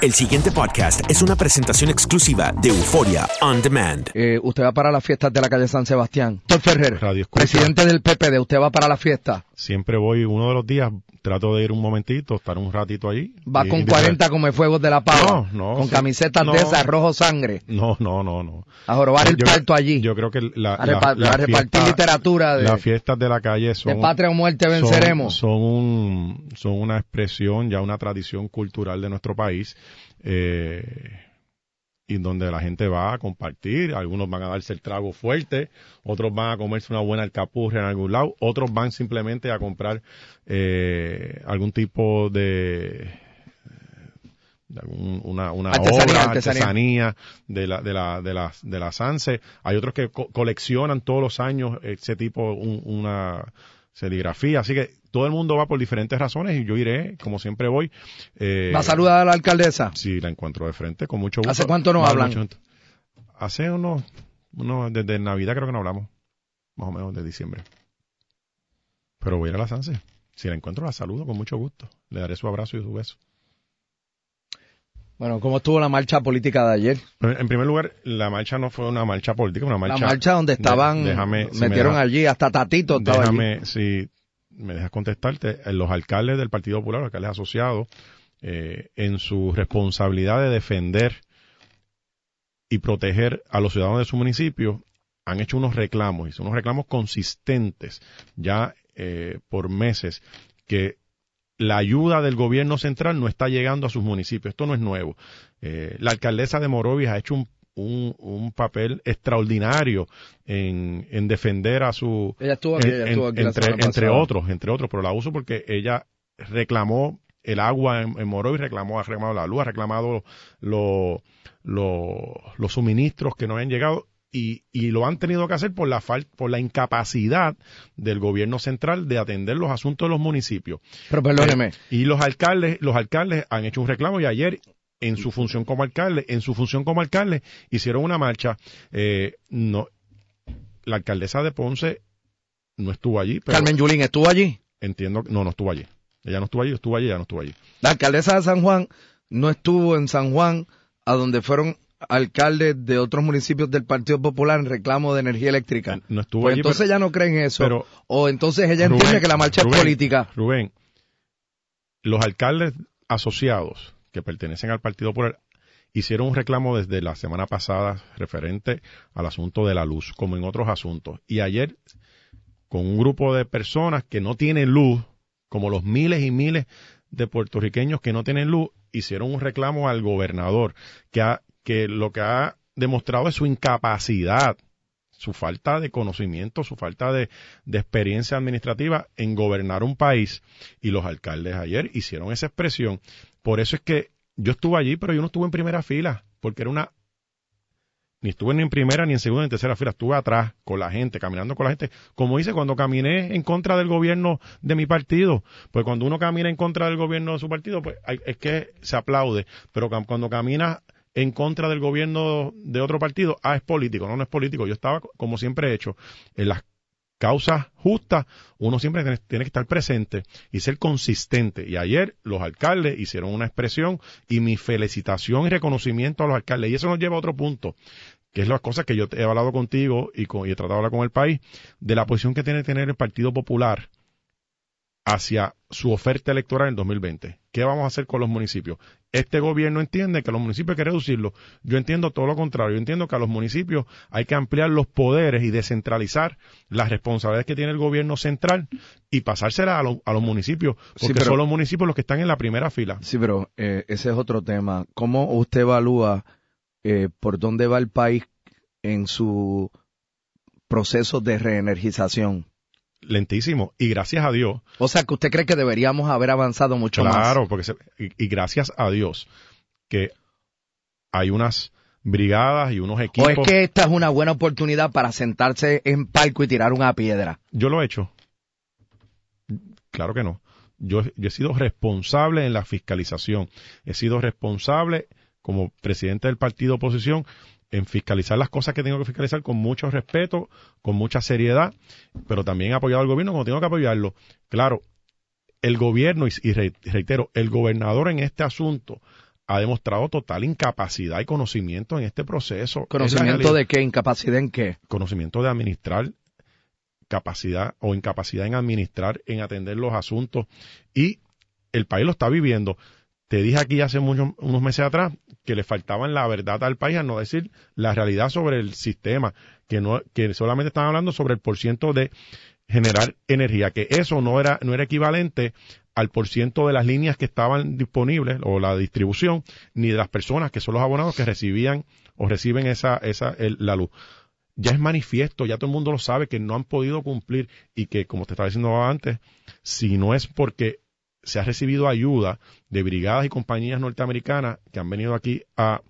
El siguiente podcast es una presentación exclusiva de Euforia On Demand. Eh, usted va para las fiestas de la calle San Sebastián. Doctor Ferrer, Radio Escucha. presidente del PPD, usted va para la fiesta. Siempre voy uno de los días, trato de ir un momentito, estar un ratito allí. Va y- con y- 40 como fuegos de la pava. No, no, Con sí. camisetas No. de esas, rojo sangre. No, no, no, no. A jorobar el Yo- parto allí. Yo creo que la, A repa- la- a repartir fiesta- literatura de- las fiestas de la calle son de patria o muerte son- venceremos. Son, un, son una expresión, ya una tradición cultural de nuestro país. Eh, y donde la gente va a compartir, algunos van a darse el trago fuerte, otros van a comerse una buena alcapurria en algún lado, otros van simplemente a comprar eh, algún tipo de, algún- una, una Artesanía, obra, artesanía. artesanía de la, de la, de la, de la Sanse. Hay otros que co- coleccionan todos los años ese tipo, un- una serigrafía. Así que todo el mundo va por diferentes razones y yo iré, como siempre voy. Eh, ¿Va a saludar a la alcaldesa? si la encuentro de frente, con mucho gusto. ¿Hace cuánto no hablan? mucho- Hace unos, unos, desde Navidad creo que no hablamos, más o menos de diciembre. Pero voy a ir a la Sanse. Si la encuentro, la saludo con mucho gusto. Le daré su abrazo y su beso. Bueno, ¿cómo estuvo la marcha política de ayer? En primer lugar, la marcha no fue una marcha política, una marcha. la marcha donde estaban, de- déjame, si me metieron allí, hasta Tatito estaba allí. Déjame, si me dejas contestarte, eh, los alcaldes del Partido Popular, los alcaldes asociados, eh, en su responsabilidad de defender y proteger a los ciudadanos de su municipio, han hecho unos reclamos, y son unos reclamos consistentes ya eh, por meses, que la ayuda del gobierno central no está llegando a sus municipios. Esto no es nuevo. Eh, la alcaldesa de Morovis ha hecho un, un- un papel extraordinario en, en defender a su... Ella estuvo aquí, en- ella estuvo aquí entre, otros, entre otros, pero la uso porque ella reclamó el agua en, en Morovis, reclamó, ha reclamado la luz, ha reclamado lo- lo- los suministros que no han llegado y, y lo han tenido que hacer por la fal- por la incapacidad del gobierno central de atender los asuntos de los municipios. Pero perdóneme, Eh, y los alcaldes, los alcaldes han hecho un reclamo y ayer en su función como alcalde, en su función como alcalde, hicieron una marcha. Eh, no, la alcaldesa de Ponce no estuvo allí, pero Carmen Yulín estuvo allí. entiendo que no, no estuvo allí. Ella no estuvo allí, estuvo allí, ella no estuvo allí. La alcaldesa de San Juan no estuvo en San Juan, a donde fueron alcaldes de otros municipios del Partido Popular en reclamo de energía eléctrica. No estuvo Pues allí. entonces pero- ella no cree en eso. pero- o entonces ella Rubén, entiende que la marcha Rubén, es política. Rubén, los alcaldes asociados que pertenecen al Partido Popular hicieron un reclamo desde la semana pasada referente al asunto de la luz, como en otros asuntos. Y ayer, con un grupo de personas que no tienen luz, como los miles y miles de puertorriqueños que no tienen luz hicieron un reclamo al gobernador, que, ha, que lo que ha demostrado es su incapacidad, su falta de conocimiento, su falta de, experiencia administrativa en gobernar un país. Y los alcaldes ayer hicieron esa expresión. Por eso es que yo estuve allí, pero yo no estuve en primera fila, porque era una ni estuve ni en primera, ni en segunda, ni en tercera fila. Estuve atrás con la gente, caminando con la gente. Como hice cuando caminé en contra del gobierno de mi partido. Pues cuando uno camina en contra del gobierno de su partido, pues es que se aplaude. Pero cuando camina en contra del gobierno de otro partido, ah, es político. No, no es político. Yo estaba, como siempre he hecho, en las causas justas, uno siempre tiene, que estar presente y ser consistente. Y ayer los alcaldes hicieron una expresión y mi felicitación y reconocimiento a los alcaldes. Y eso nos lleva a otro punto, que es las cosas que yo he hablado contigo y, con, y he tratado de hablar con el país, de la posición que tiene que tener el Partido Popular hacia su oferta electoral en 2020. ¿Qué vamos a hacer con los municipios? Este gobierno entiende que los municipios hay que reducirlos. Yo entiendo todo lo contrario. Yo entiendo que a los municipios hay que ampliar los poderes y descentralizar las responsabilidades que tiene el gobierno central y pasárselas a, a los municipios, porque son los municipios los que están en la primera fila. Sí, pero eh, ese es otro tema. ¿Cómo usted evalúa eh, por dónde va el país en su proceso de reenergización? Lentísimo y gracias a Dios. O sea, que usted cree que deberíamos haber avanzado mucho más. Claro, porque y, gracias a Dios que hay unas brigadas y unos equipos. ¿O es que esta es una buena oportunidad para sentarse en palco y tirar una piedra? Yo lo he hecho. Claro que no. Yo, yo he sido responsable en la fiscalización. He sido responsable como presidente del partido oposición en fiscalizar las cosas que tengo que fiscalizar con mucho respeto, con mucha seriedad, pero también apoyado al gobierno como tengo que apoyarlo. Claro, el gobierno, y, reitero, el gobernador en este asunto ha demostrado total incapacidad y conocimiento en este proceso. ¿Conocimiento de qué? ¿Incapacidad en qué? Conocimiento de administrar, capacidad o incapacidad en administrar, en atender los asuntos. Y el país lo está viviendo. Te dije aquí hace muchos, unos meses atrás que le faltaban la verdad al país, a no decir la realidad sobre el sistema, que no, que solamente están hablando sobre el porciento de generar energía, que eso no era, no era equivalente al porciento de las líneas que estaban disponibles o la distribución, ni de las personas que son los abonados que recibían o reciben esa, esa, la luz. Ya es manifiesto, ya todo el mundo lo sabe que no han podido cumplir y que, como te estaba diciendo antes, si no es porque se ha recibido ayuda de brigadas y compañías norteamericanas que han venido aquí a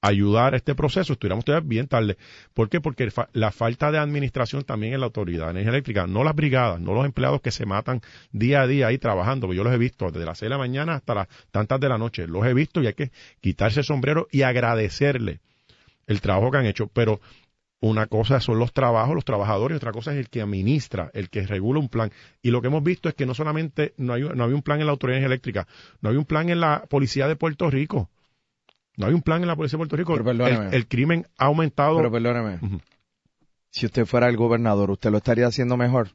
ayudar a este proceso, estuviéramos todavía bien tarde. ¿Por qué? Porque la falta de administración también en la Autoridad de Energía Eléctrica, no las brigadas, no los empleados que se matan día a día ahí trabajando, yo los he visto desde las seis de la mañana hasta las tantas de la noche, los he visto y hay que quitarse el sombrero y agradecerle el trabajo que han hecho, pero una cosa son los trabajos, los trabajadores, otra cosa es el que administra, el que regula un plan. Y lo que hemos visto es que no solamente no, hay, no había un plan en la Autoridad Eléctrica, no había un plan en la Policía de Puerto Rico. No hay un plan en la Policía de Puerto Rico. El, crimen ha aumentado. Pero perdóneme. Si usted fuera el gobernador, ¿usted lo estaría haciendo mejor?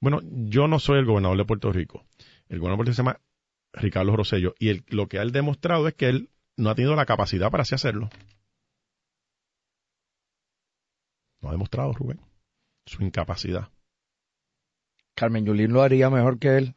Bueno, yo no soy el gobernador de Puerto Rico. El gobernador de Puerto Rico se llama Ricardo Rosello. Y lo que ha demostrado es que él no ha tenido la capacidad para así hacerlo. No ha demostrado, Rubén, su incapacidad. Carmen Yulín lo haría mejor que él.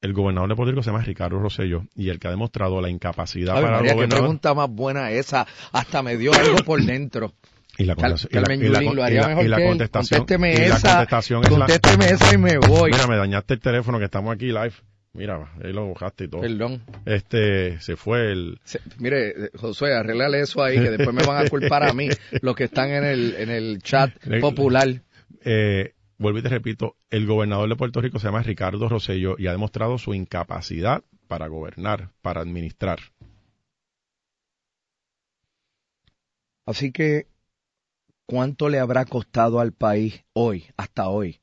El gobernador de Puerto Rico se llama Ricardo Rosello y el que ha demostrado la incapacidad para María, gobernador... qué pregunta más buena esa. Hasta me dio algo por dentro. Y la, Carmen Yulín lo haría mejor y la contestación, Contésteme esa. La contestación contésteme esa y me voy. Mira, me dañaste el teléfono que estamos aquí live. Mira, ahí lo bojaste y todo. Perdón. Este, se fue el... mire, Josué, arreglale eso ahí, que después me van a culpar a mí, los que están en el, en el chat popular. Eh, vuelvo y te repito, el gobernador de Puerto Rico se llama Ricardo Rosello y ha demostrado su incapacidad para gobernar, para administrar. Así que, ¿cuánto le habrá costado al país hoy, hasta hoy,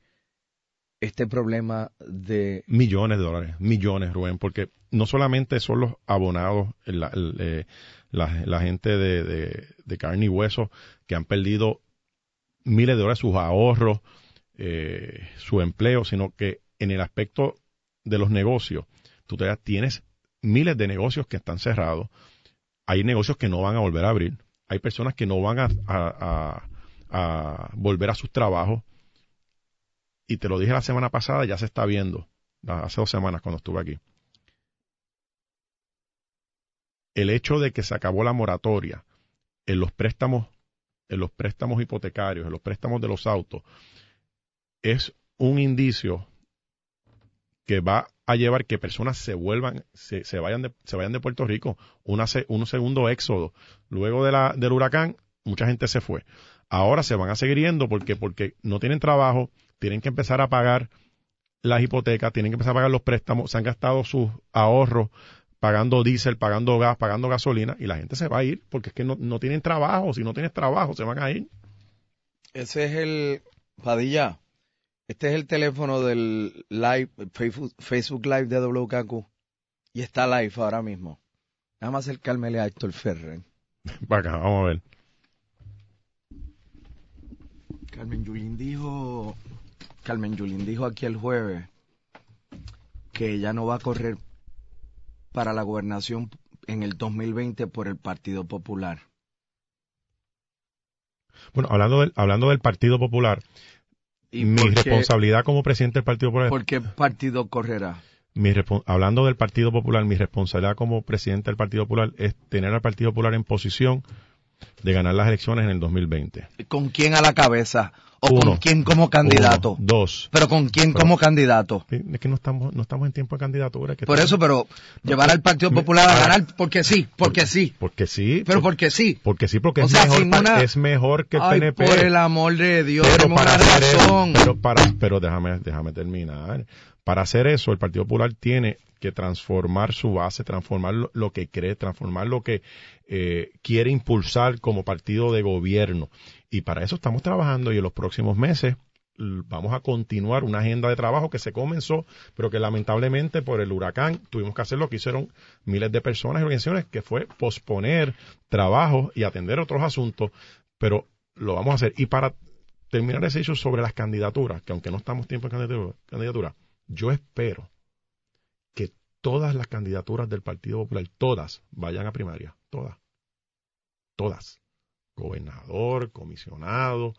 este problema de... Millones de dólares, millones, Rubén, porque no solamente son los abonados, la, eh, la, gente de, carne y hueso que han perdido miles de dólares, sus ahorros, eh, su empleo, sino que en el aspecto de los negocios, tú todavía tienes miles de negocios que están cerrados, hay negocios que no van a volver a abrir, hay personas que no van a volver a sus trabajos, y te lo dije la semana pasada, ya se está viendo. hace dos semanas cuando estuve aquí. El hecho de que se acabó la moratoria en los préstamos, en los préstamos hipotecarios, en los préstamos de los autos, es un indicio que va a llevar que personas se vuelvan, se, se vayan, de, se vayan de Puerto Rico, una, un segundo éxodo. Luego de la, del huracán, mucha gente se fue. Ahora se van a seguir yendo porque, porque no tienen trabajo, tienen que empezar a pagar las hipotecas, tienen que empezar a pagar los préstamos, se han gastado sus ahorros pagando diésel, pagando gas, pagando gasolina, y la gente se va a ir porque es que no, no tienen trabajo. Si no tienes trabajo, se van a ir. Ese es el, Padilla, este es el teléfono del live, Facebook, Live de WKQ. Y está live ahora mismo. Nada más acercármele a Héctor Ferrer. Para acá, vamos a ver. Carmen Yulín dijo, Carmen Yulín dijo aquí el jueves que ella no va a correr para la gobernación en el 2020 por el Partido Popular. Bueno, hablando del, hablando del Partido Popular, mi responsabilidad como presidente del Partido Popular. ¿Por qué partido correrá? Mi, hablando del Partido Popular, mi responsabilidad como presidente del Partido Popular es tener al Partido Popular en posición de ganar las elecciones en el 2020. ¿Con quién a la cabeza? ¿O con quién como candidato? dos. ¿Pero con quién como candidato? Es que no estamos, no estamos en tiempo de candidatura. Por eso, pero llevar al Partido Popular a ganar porque sí, porque, sí. Porque sí. Pero porque sí. Porque sí, porque es, mejor, es mejor que el ay, PNP. por el amor de Dios, pero para razón. pero, para, pero déjame, déjame terminar. Para hacer eso, el Partido Popular tiene que transformar su base, transformar lo, que cree, transformar lo que eh, quiere impulsar como partido de gobierno. Y para eso estamos trabajando y en los próximos meses vamos a continuar una agenda de trabajo que se comenzó, pero que lamentablemente por el huracán tuvimos que hacer lo que hicieron miles de personas y organizaciones, que fue posponer trabajo y atender otros asuntos, pero lo vamos a hacer. Y para terminar ese hecho sobre las candidaturas, que aunque no estamos tiempo en candidatura, yo espero todas las candidaturas del Partido Popular, todas, vayan a primaria, todas, todas gobernador, comisionado,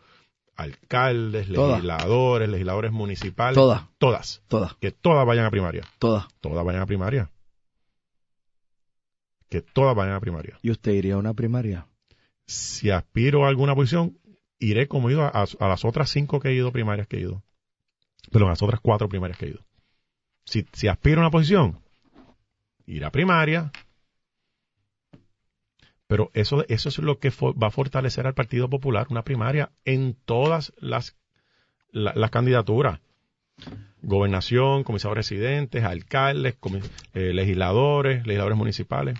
alcaldes, legisladores, legisladores municipales. Todas. Todas. Todas. Que todas vayan a primaria. Todas. Todas vayan a primaria. Que todas vayan a primaria. ¿Y usted iría a una primaria? Si aspiro a alguna posición, iré como he ido a, las otras cinco que he ido primarias que he ido. Pero a las otras cuatro primarias que he ido. Si, si aspiro a una posición, ir a primaria, pero eso, eso es lo que va a fortalecer al Partido Popular, una primaria en todas las, las candidaturas. Gobernación, comisarios residentes, alcaldes, eh, legisladores, legisladores municipales.